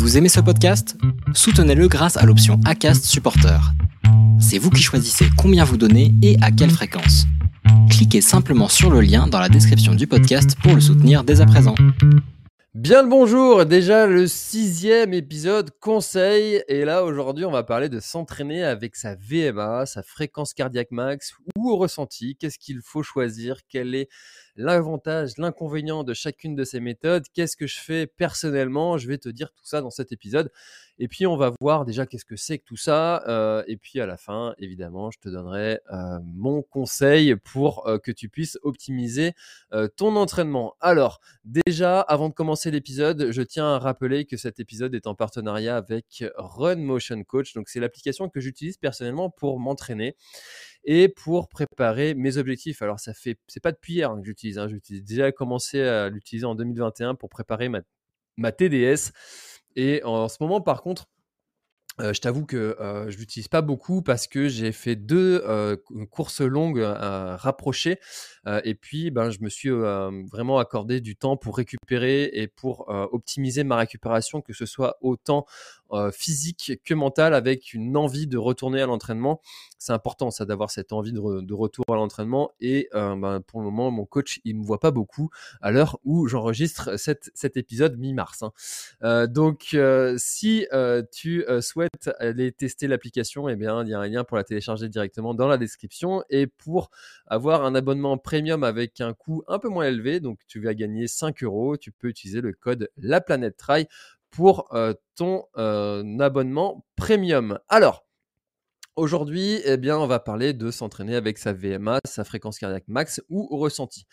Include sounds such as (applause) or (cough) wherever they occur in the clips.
Vous aimez ce podcast? Soutenez-le grâce à l'option ACAST Supporter. C'est vous qui choisissez combien vous donnez et à quelle fréquence. Cliquez simplement sur le lien dans la description du podcast pour le soutenir dès à présent. Bien le bonjour, déjà le sixième épisode conseil et là aujourd'hui on va parler de s'entraîner avec sa VMA, sa fréquence cardiaque max ou au ressenti, qu'est-ce qu'il faut choisir, quel est l'avantage, l'inconvénient de chacune de ces méthodes, qu'est-ce que je fais personnellement, je vais te dire tout ça dans cet épisode. Et puis on va voir déjà qu'est-ce que c'est que tout ça. Euh, et puis à la fin, évidemment, je te donnerai euh, mon conseil pour euh, que tu puisses optimiser ton entraînement. Alors déjà, avant de commencer l'épisode, je tiens à rappeler que cet épisode est en partenariat avec Run Motion Coach. Donc c'est l'application que j'utilise personnellement pour m'entraîner et pour préparer mes objectifs. Alors ça fait, c'est pas depuis hier hein, que j'utilise. Hein, J'ai déjà commencé à l'utiliser en 2021 pour préparer ma, ma TDS. Et en ce moment, par contre, euh, je t'avoue que euh, je l'utilise pas beaucoup parce que j'ai fait deux euh, courses longues rapprochées et puis ben, je me suis vraiment accordé du temps pour récupérer et pour optimiser ma récupération, que ce soit autant physique que mentale, avec une envie de retourner à l'entraînement. C'est important ça d'avoir cette envie de, retour à l'entraînement et ben, pour le moment mon coach il me voit pas beaucoup à l'heure où j'enregistre cet épisode mi-mars. Hein. donc si tu souhaites aller tester l'application, eh bien, il y a un lien pour la télécharger directement dans la description. Et pour avoir un abonnement premium avec un coût un peu moins élevé, donc tu vas gagner 5 euros, tu peux utiliser le code La Planète Try pour euh, ton euh, abonnement premium. Alors, Aujourd'hui, eh bien, on va parler de s'entraîner avec sa VMA, sa fréquence cardiaque max ou ressenti.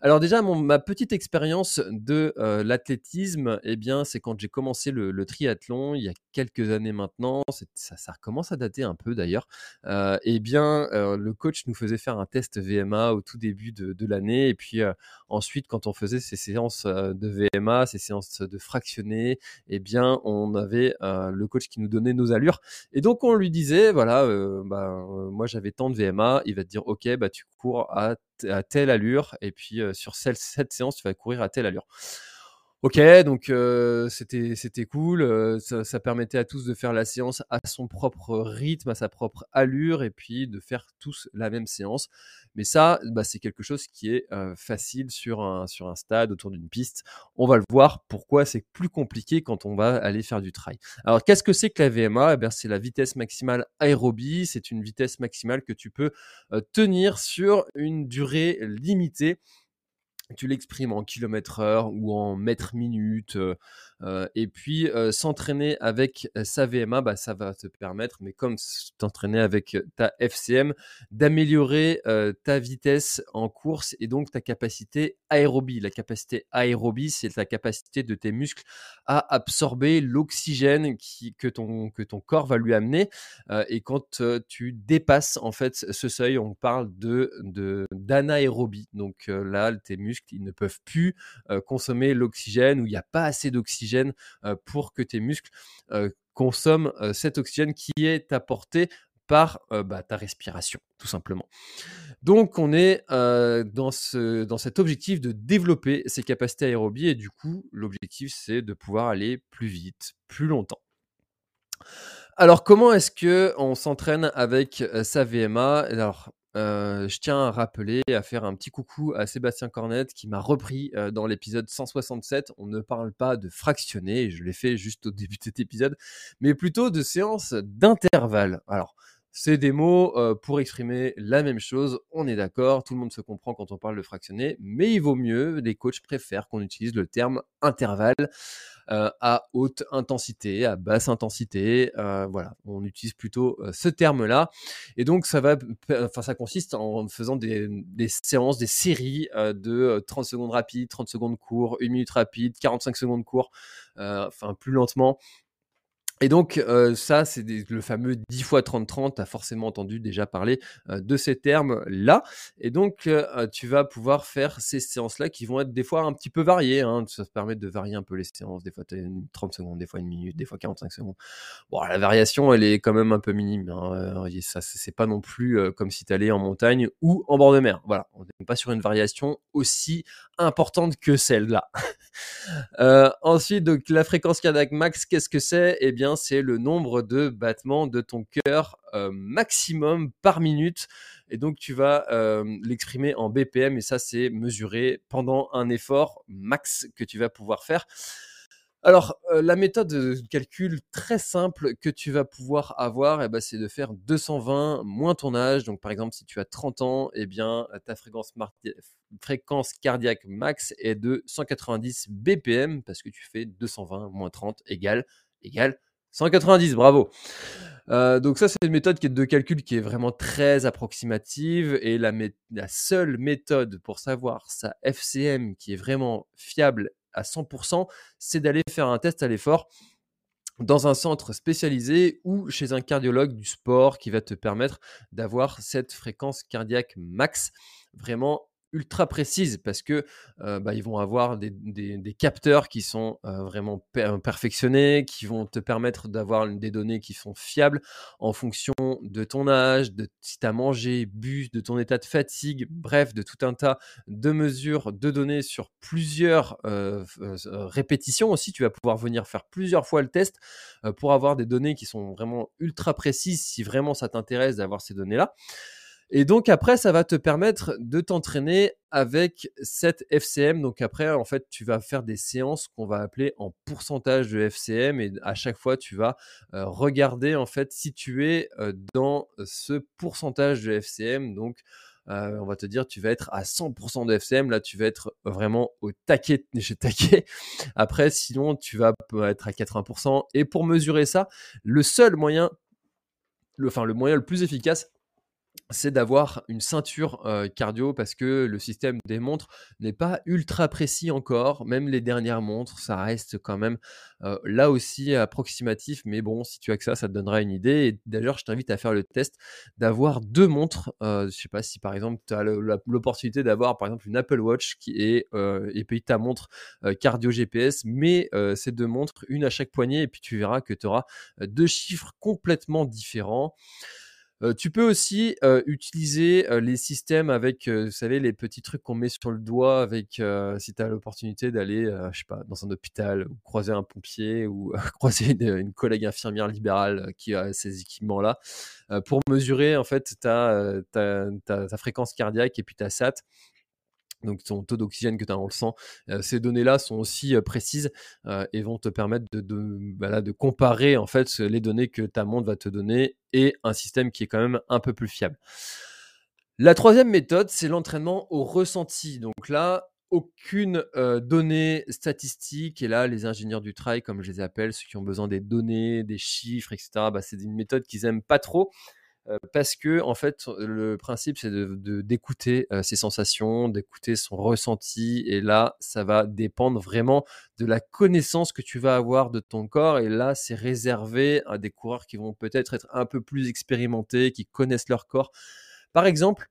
Alors déjà, ma petite expérience de euh, l'athlétisme, eh bien, c'est quand j'ai commencé le, triathlon il y a quelques années maintenant. Ça, ça recommence à dater un peu d'ailleurs. Euh, eh bien, euh, le coach nous faisait faire un test VMA au tout début de, l'année, et puis ensuite, quand on faisait ces séances de VMA, ces séances de fractionné, eh bien, on avait le coach qui nous donnait nos allures, et donc on lui disait, voilà, bah, moi j'avais tant de VMA, il va te dire, ok, bah tu cours à à telle allure, et puis sur cette séance, tu vas courir à telle allure. Ok, donc c'était c'était cool. ça, permettait à tous de faire la séance à son propre rythme, à sa propre allure, et puis de faire tous la même séance. Mais ça, bah, c'est quelque chose qui est facile sur un sur un stade autour d'une piste. On va le voir. Pourquoi c'est plus compliqué quand on va aller faire du trail. Alors qu'est-ce que c'est que la VMA eh c'est la vitesse maximale aérobie. C'est une vitesse maximale que tu peux tenir sur une durée limitée tu l'exprimes en kilomètre heure ou en mètre minute. Euh, euh, et puis euh, s'entraîner avec sa VMA, bah, ça va te permettre, mais comme t'entraîner avec ta FCM, d'améliorer ta vitesse en course et donc ta capacité aérobie. La capacité aérobie, c'est la capacité de tes muscles à absorber l'oxygène que ton, que ton corps va lui amener. et quand tu dépasses en fait ce seuil, on parle de d'anaérobie. Donc là, tes muscles ils ne peuvent plus consommer l'oxygène ou il n'y a pas assez d'oxygène pour que tes muscles consomment cet oxygène qui est apporté par bah, ta respiration, tout simplement. Donc, on est dans, ce, dans cet objectif de développer ces capacités aérobie et du coup, l'objectif, c'est de pouvoir aller plus vite, plus longtemps. Alors, comment est-ce que on s'entraîne avec sa VMA Alors, je tiens à rappeler, à faire un petit coucou à Sébastien Cornette qui m'a repris dans l'épisode 167. On ne parle pas de fractionner, je l'ai fait juste au début de cet épisode, mais plutôt de séances d'intervalle. Alors, c'est des mots pour exprimer la même chose, on est d'accord, tout le monde se comprend quand on parle de fractionner, mais il vaut mieux, les coachs préfèrent qu'on utilise le terme intervalle à haute intensité, à basse intensité, voilà, on utilise plutôt ce terme-là, et donc ça va, enfin ça consiste en faisant des, des séances, des séries de 30 secondes rapides, 30 secondes courts, 1 minute rapide, 45 secondes courts, enfin plus lentement, Et donc, ça, c'est le fameux 10 fois 30-30. Tu as forcément entendu déjà parler de ces termes-là. Et donc, tu vas pouvoir faire ces séances-là qui vont être des fois un petit peu variées. Hein. Ça te permet de varier un peu les séances. Des fois, tu as 30 secondes, des fois une minute, des fois 45 secondes. Bon, la variation, elle est quand même un peu minime. Hein. Ça, c'est pas non plus comme si tu allais en montagne ou en bord de mer. Voilà, on n'est pas sur une variation aussi importante que celle-là. (laughs) ensuite, donc, la fréquence cardiaque max, qu'est-ce que c'est? Eh bien, c'est le nombre de battements de ton cœur euh, maximum par minute. Et donc, tu vas euh, l'exprimer en BPM et ça, c'est mesuré pendant un effort max que tu vas pouvoir faire. Alors, euh, la méthode de calcul très simple que tu vas pouvoir avoir, eh ben, c'est de faire 220 moins ton âge. Donc, par exemple, si tu as 30 ans, eh bien, ta fréquence, cardiaque max est de 190 BPM parce que tu fais 220 moins 30 égale, égale 190, bravo. Euh, donc ça, c'est une méthode qui est de calcul qui est vraiment très approximative et la, la seule méthode pour savoir sa FCM qui est vraiment fiable à 100%, c'est d'aller faire un test à l'effort dans un centre spécialisé ou chez un cardiologue du sport qui va te permettre d'avoir cette fréquence cardiaque max vraiment ultra précises parce que bah, ils vont avoir des, capteurs qui sont vraiment perfectionnés, qui vont te permettre d'avoir des données qui sont fiables en fonction de ton âge, de si tu as mangé, bu, de ton état de fatigue, bref, de tout un tas de mesures, de données sur plusieurs répétitions aussi. Tu vas pouvoir venir faire plusieurs fois le test pour avoir des données qui sont vraiment ultra précises si vraiment ça t'intéresse d'avoir ces données-là. Et donc après, ça va te permettre de t'entraîner avec cette FCM. Donc après, en fait, tu vas faire des séances qu'on va appeler en pourcentage de FCM et à chaque fois, tu vas euh, regarder en fait si tu es euh, dans ce pourcentage de FCM. Donc euh, on va te dire tu vas être à 100% de FCM. Là, tu vas être vraiment au taquet (laughs) taquet. Après, sinon, tu vas être à 80%. Et pour mesurer ça, le seul moyen, le, enfin le moyen le plus efficace, c'est d'avoir une ceinture cardio parce que le système des montres n'est pas ultra précis encore. Même les dernières montres, ça reste quand même là aussi approximatif. Mais bon, si tu as que ça, ça te donnera une idée. D'ailleurs, je t'invite à faire le test d'avoir deux montres. je ne sais pas si par exemple tu as l'opportunité d'avoir par exemple une Apple Watch qui est et puis ta montre cardio GPS, mais ces deux montres, une à chaque poignet, et puis tu verras que tu auras deux chiffres complètement différents tu peux aussi utiliser les systèmes avec, vous savez, les petits trucs qu'on met sur le doigt avec, si tu as l'opportunité d'aller, je sais pas, dans un hôpital ou croiser un pompier ou (laughs) croiser une, collègue infirmière libérale qui a ces équipements-là, pour mesurer en fait ta, ta, fréquence cardiaque et puis ta SAT donc ton taux d'oxygène que tu as dans le sang. ces données-là sont aussi précises et vont te permettre de, bah comparer en fait les données que ta montre va te donner et un système qui est quand même un peu plus fiable. La troisième méthode, c'est l'entraînement au ressenti. Donc là, aucune donnée statistique. Et là, les ingénieurs du trail, comme je les appelle, ceux qui ont besoin des données, des chiffres, etc., bah, c'est une méthode qu'ils aiment pas trop parce que en fait le principe c'est de d'écouter ses sensations, d'écouter son ressenti et là ça va dépendre vraiment de la connaissance que tu vas avoir de ton corps et là c'est réservé à des coureurs qui vont peut-être être un peu plus expérimentés, qui connaissent leur corps. Par exemple,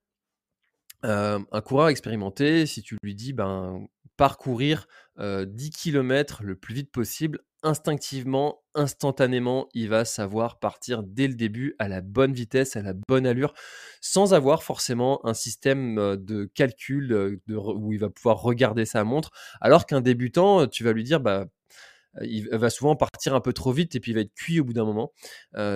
un coureur expérimenté, si tu lui dis ben parcourir 10 km le plus vite possible, instinctivement, instantanément, il va savoir partir dès le début à la bonne vitesse, à la bonne allure, sans avoir forcément un système de calcul où il va pouvoir regarder sa montre. Alors qu'un débutant, tu vas lui dire, bah, il va souvent partir un peu trop vite et puis il va être cuit au bout d'un moment.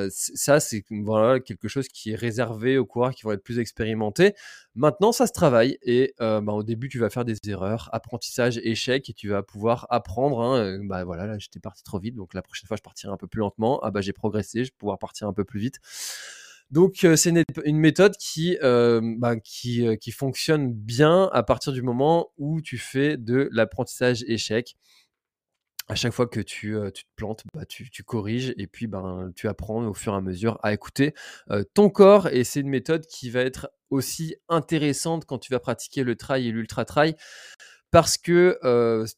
ça, c'est voilà, quelque chose qui est réservé aux coureurs qui vont être plus expérimentés. Maintenant, ça se travaille et bah, au début, tu vas faire des erreurs, apprentissage, échec et tu vas pouvoir apprendre. Hein, bah voilà, là, j'étais parti trop vite, donc la prochaine fois, je partirai un peu plus lentement. Ah bah j'ai progressé, je vais pouvoir partir un peu plus vite. Donc c'est une, méthode qui, bah, qui fonctionne bien à partir du moment où tu fais de l'apprentissage échec à chaque fois que tu, te plantes, bah, tu, tu, corriges et puis ben, tu apprends au fur et à mesure à écouter ton corps. Et c'est une méthode qui va être aussi intéressante quand tu vas pratiquer le trail et l'ultra trail parce que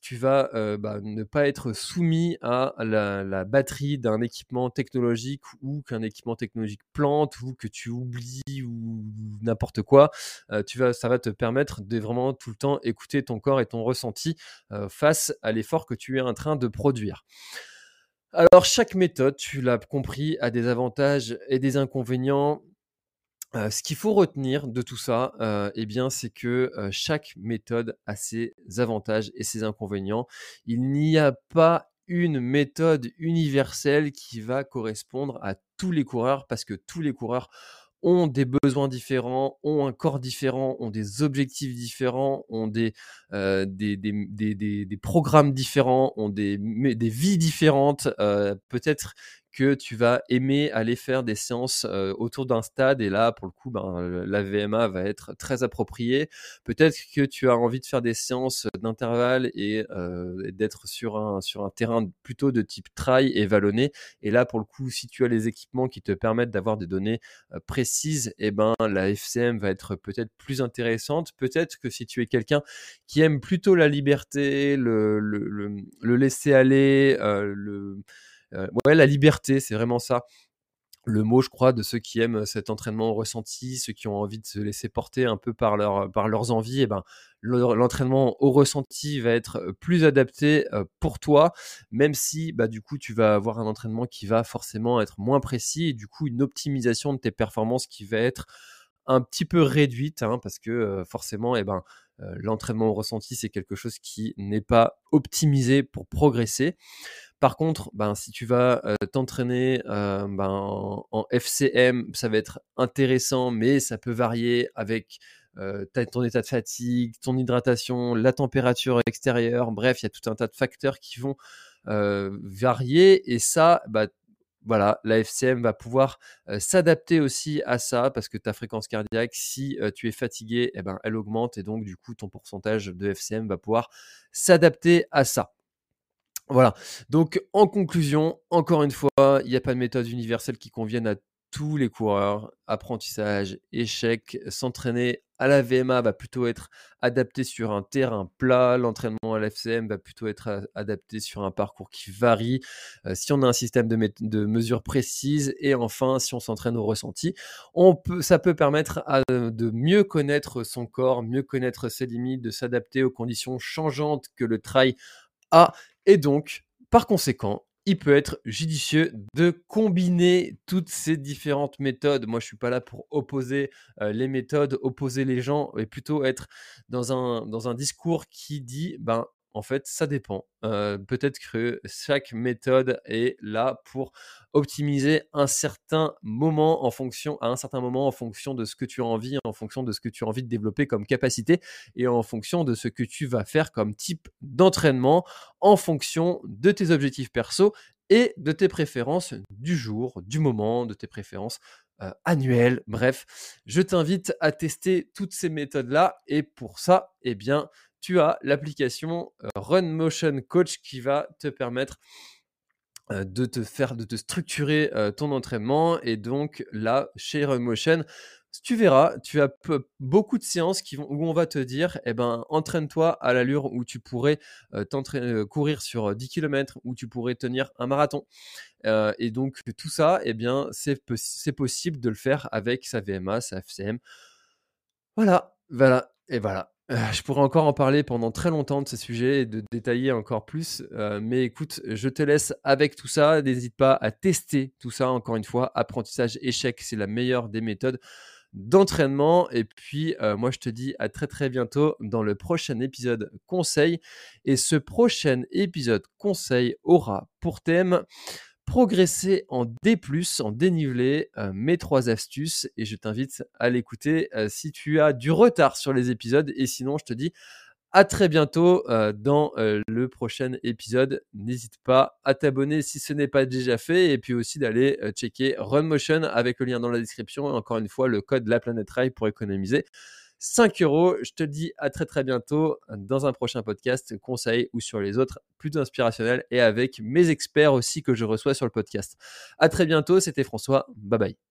tu vas bah, ne pas être soumis à la, batterie d'un équipement technologique ou qu'un équipement technologique plante ou que tu oublies ou n'importe quoi. vas, ça va te permettre de vraiment tout le temps écouter ton corps et ton ressenti face à l'effort que tu es en train de produire. Alors chaque méthode, tu l'as compris, a des avantages et des inconvénients ce qu'il faut retenir de tout ça, eh bien, c'est que chaque méthode a ses avantages et ses inconvénients. Il n'y a pas une méthode universelle qui va correspondre à tous les coureurs parce que tous les coureurs ont des besoins différents, ont un corps différent, ont des objectifs différents, ont des, programmes différents, ont des, des vies différentes. Peut-être que tu vas aimer aller faire des séances autour d'un stade et là pour le coup ben, la VMA va être très appropriée. Peut-être que tu as envie de faire des séances d'intervalle et, d'être sur un sur un terrain plutôt de type trail et vallonné. Et là pour le coup si tu as les équipements qui te permettent d'avoir des données précises et eh ben la FCM va être peut-être plus intéressante. Peut-être que si tu es quelqu'un qui aime plutôt la liberté le, le, laisser aller le euh, ouais, la liberté, c'est vraiment ça le mot, je crois, de ceux qui aiment cet entraînement ressenti, ceux qui ont envie de se laisser porter un peu par, leur, par leurs envies, et eh ben, l'entraînement au ressenti va être plus adapté pour toi, même si bah, du coup tu vas avoir un entraînement qui va forcément être moins précis et du coup une optimisation de tes performances qui va être un petit peu réduite, hein, parce que forcément, eh ben, l'entraînement au ressenti, c'est quelque chose qui n'est pas optimisé pour progresser. Par contre, ben, si tu vas t'entraîner ben, en, FCM, ça va être intéressant, mais ça peut varier avec ton état de fatigue, ton hydratation, la température extérieure. Bref, il y a tout un tas de facteurs qui vont varier. Et ça, bah, voilà, la FCM va pouvoir s'adapter aussi à ça parce que ta fréquence cardiaque, si tu es fatigué, eh ben, elle augmente et donc du coup ton pourcentage de FCM va pouvoir s'adapter à ça. Voilà. Donc, en conclusion, encore une fois, il n'y a pas de méthode universelle qui convienne à tous les coureurs. Apprentissage, échec, s'entraîner à la VMA va plutôt être adapté sur un terrain plat. L'entraînement à l'FCM va plutôt être adapté sur un parcours qui varie. Euh, si on a un système de, mesures précises et enfin, si on s'entraîne au ressenti, ça peut permettre de mieux connaître son corps, mieux connaître ses limites, de s'adapter aux conditions changeantes que le trail a et donc, par conséquent, il peut être judicieux de combiner toutes ces différentes méthodes. Moi, je suis pas là pour opposer euh, les méthodes, opposer les gens, mais plutôt être dans un, dans un discours qui dit, ben, en fait, ça dépend. Euh, peut-être que chaque méthode est là pour optimiser un certain moment en fonction, à un certain moment en fonction de ce que tu as envie, en fonction de ce que tu as envie de développer comme capacité et en fonction de ce que tu vas faire comme type d'entraînement, en fonction de tes objectifs perso et de tes préférences du jour, du moment, de tes préférences euh, annuelles. Bref, je t'invite à tester toutes ces méthodes-là et pour ça, eh bien, tu as l'application euh, Run Motion Coach qui va te permettre euh, de te faire, de te structurer ton entraînement. Et donc là, chez Run Motion, tu verras, tu as beaucoup de séances qui vont, où on va te dire, eh ben, entraîne-toi à l'allure où tu pourrais courir sur 10 km, où tu pourrais tenir un marathon. et donc tout ça, eh bien, c'est possible de le faire avec sa VMA, sa FCM. Voilà, voilà, et voilà. Euh, je pourrais encore en parler pendant très longtemps de ces sujets et de détailler encore plus. Euh, mais écoute, je te laisse avec tout ça. N'hésite pas à tester tout ça. Encore une fois, apprentissage échec, c'est la meilleure des méthodes d'entraînement. Et puis, euh, moi, je te dis à très très bientôt dans le prochain épisode conseil. Et ce prochain épisode conseil aura pour thème progresser en D+, en dénivelé, euh, mes trois astuces et je t'invite à l'écouter euh, si tu as du retard sur les épisodes et sinon je te dis à très bientôt euh, dans le prochain épisode. N'hésite pas à t'abonner si ce n'est pas déjà fait et puis aussi d'aller checker Runmotion avec le lien dans la description et encore une fois le code La Planète Rail pour économiser 5 euros. Je te dis à très très bientôt dans un prochain podcast, conseil ou sur les autres, plutôt inspirationnel et avec mes experts aussi que je reçois sur le podcast. À très bientôt, c'était François. Bye bye.